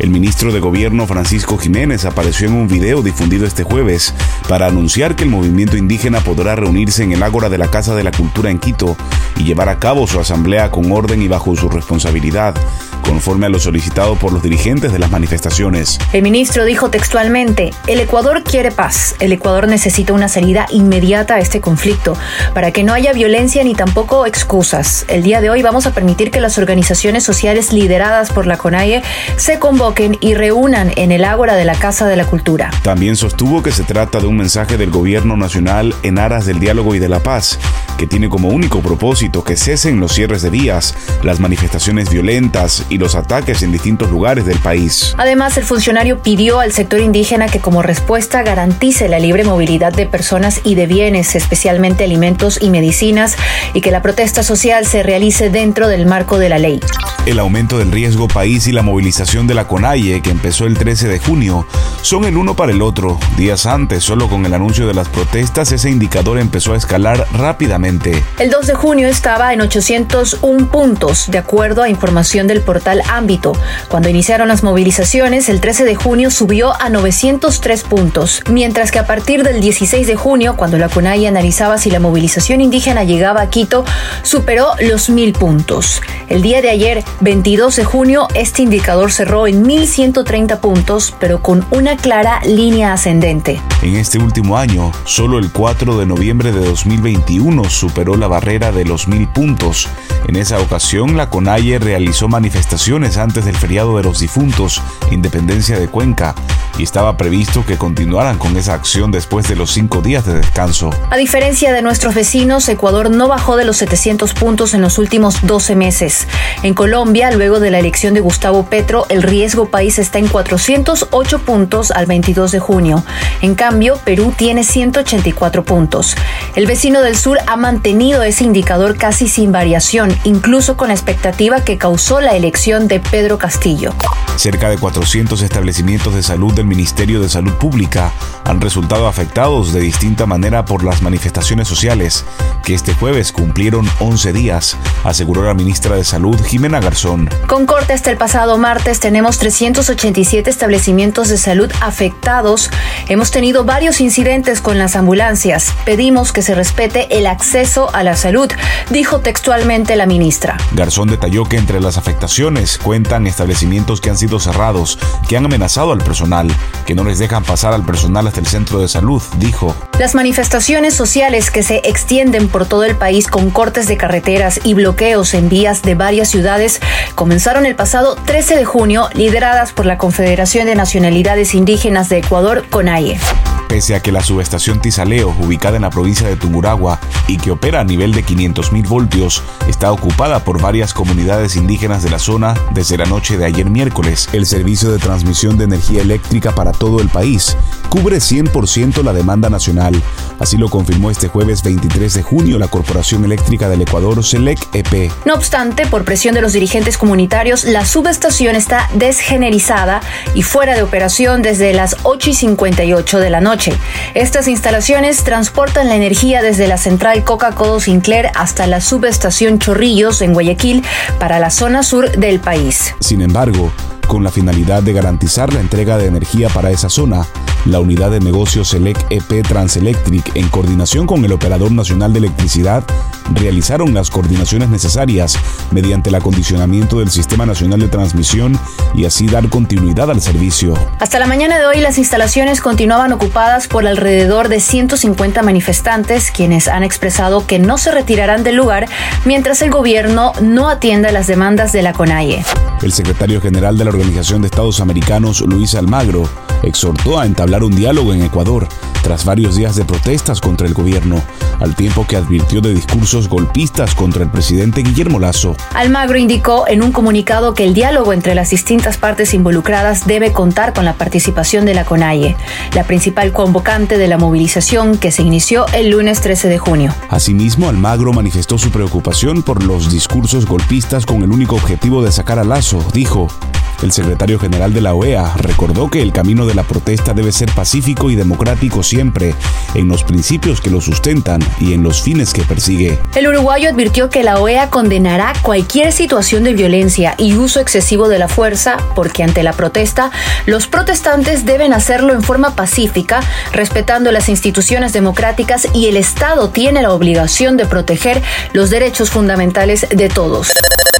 El ministro de Gobierno Francisco Jiménez apareció en un video difundido este jueves para anunciar que el movimiento indígena podrá reunirse en el Ágora de la Casa de la Cultura en Quito y llevar a cabo su asamblea con orden y bajo su responsabilidad, conforme a lo solicitado por los dirigentes de las manifestaciones. El ministro dijo textualmente, el Ecuador quiere paz, el Ecuador necesita una salida inmediata a este conflicto, para que no haya violencia ni tampoco excusas. El día de hoy vamos a permitir que las organizaciones sociales lideradas por la CONAIE se convoquen y reúnan en el Ágora de la Casa de la Cultura. También sostuvo que se trata de un mensaje del gobierno nacional en aras del diálogo y de la paz, que tiene como único propósito que cesen los cierres de vías, las manifestaciones violentas y los ataques en distintos lugares del país. Además, el funcionario pidió al sector indígena que como respuesta garantice la libre movilidad de personas y de bienes, especialmente alimentos y medicinas, y que la protesta social se realice dentro del marco de la ley. El aumento del riesgo país y la movilización de la CONAIE, que empezó el 13 de junio, son el uno para el otro. Días antes, solo con el anuncio de las protestas, ese indicador empezó a escalar rápidamente. El 2 de junio estaba en 801 puntos, de acuerdo a información del portal Ámbito. Cuando iniciaron las movilizaciones, el 13 de junio subió a 903 puntos, mientras que a partir del 16 de junio, cuando la CONAIE analizaba si la movilización indígena llegaba a Quito, superó los 1000 puntos. El día de ayer, 22 de junio, este indicador cerró en 1.130 puntos, pero con una clara línea ascendente. En este último año, solo el 4 de noviembre de 2021 superó la barrera de los 1.000 puntos. En esa ocasión, la CONAIE realizó manifestaciones antes del feriado de los difuntos, Independencia de Cuenca, y estaba previsto que continuaran con esa acción después de los cinco días de descanso. A diferencia de nuestros vecinos, Ecuador no bajó de los 700 puntos en los últimos 12 meses. En Colombia, luego de la elección de Gustavo Petro, el riesgo país está en 408 puntos al 22 de junio. En cambio, Perú tiene 184 puntos. El vecino del sur ha mantenido ese indicador casi sin variación, incluso con la expectativa que causó la elección de Pedro Castillo. Cerca de 400 establecimientos de salud del Ministerio de Salud Pública han resultado afectados de distinta manera por las manifestaciones sociales, que este jueves cumplieron 11 días, aseguró la ministra de Salud, Jimena Garzón. Con corte hasta el pasado martes tenemos 387 establecimientos de salud afectados. Hemos tenido varios incidentes con las ambulancias. Pedimos que se respete el acceso a la salud, dijo textualmente la ministra. Garzón detalló que entre las afectaciones cuentan establecimientos que han sido cerrados, que han amenazado al personal, que no les dejan pasar al personal hasta el centro de salud, dijo. Las manifestaciones sociales que se extienden por todo el país con cortes de carreteras y bloqueos en vías de varias ciudades comenzaron el pasado 13 de junio, lideradas por la Confederación de Nacionalidades Indígenas de Ecuador, CONAIE. Pese a que la subestación Tizaleo, ubicada en la provincia de Tunguragua y que opera a nivel de 500.000 voltios, está ocupada por varias comunidades indígenas de la zona desde la noche de ayer miércoles. El servicio de transmisión de energía eléctrica para todo el país cubre 100% la demanda nacional. Así lo confirmó este jueves 23 de junio la Corporación Eléctrica del Ecuador, SELEC EP. No obstante, por presión de los dirigentes comunitarios, la subestación está desgenerizada y fuera de operación desde las 8 y 58 de la noche. Estas instalaciones transportan la energía desde la central Coca-Cola Sinclair hasta la subestación Chorrillos en Guayaquil para la zona sur del país. Sin embargo, con la finalidad de garantizar la entrega de energía para esa zona, la unidad de negocios SELEC EP Transelectric, en coordinación con el Operador Nacional de Electricidad, realizaron las coordinaciones necesarias mediante el acondicionamiento del Sistema Nacional de Transmisión y así dar continuidad al servicio. Hasta la mañana de hoy las instalaciones continuaban ocupadas por alrededor de 150 manifestantes quienes han expresado que no se retirarán del lugar mientras el gobierno no atienda las demandas de la CONAIE. El secretario general de la Organización de Estados Americanos, Luis Almagro, exhortó a entablar un diálogo en Ecuador tras varios días de protestas contra el gobierno, al tiempo que advirtió de discursos golpistas contra el presidente Guillermo Lazo. Almagro indicó en un comunicado que el diálogo entre las distintas partes involucradas debe contar con la participación de la CONAIE, la principal convocante de la movilización que se inició el lunes 13 de junio. Asimismo, Almagro manifestó su preocupación por los discursos golpistas con el único objetivo de sacar a Lazo. Dijo, El secretario general de la OEA recordó que el camino de la protesta debe ser pacífico y democrático siempre, en los principios que lo sustentan y en los fines que persigue. El uruguayo advirtió que la OEA condenará cualquier situación de violencia y uso excesivo de la fuerza porque ante la protesta los protestantes deben hacerlo en forma pacífica, respetando las instituciones democráticas y el Estado tiene la obligación de proteger los derechos fundamentales de todos.